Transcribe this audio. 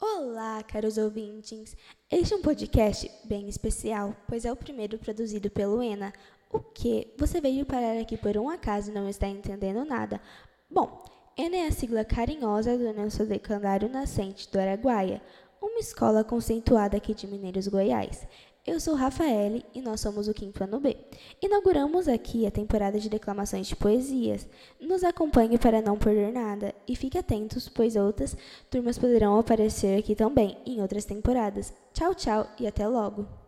Olá, caros ouvintes! Este é um podcast bem especial, pois é o primeiro produzido pelo ENA. O que? Você veio parar aqui por um acaso e não está entendendo nada? Bom, ENA é a sigla carinhosa do nosso decandário nascente do Araguaia, uma escola conceituada aqui de Mineiros, Goiás. Eu sou Rafaele e nós somos o quinto ano B. Inauguramos aqui a temporada de declamações de poesias. Nos acompanhe para não perder nada e fique atentos, pois outras turmas poderão aparecer aqui também em outras temporadas. Tchau, tchau e até logo!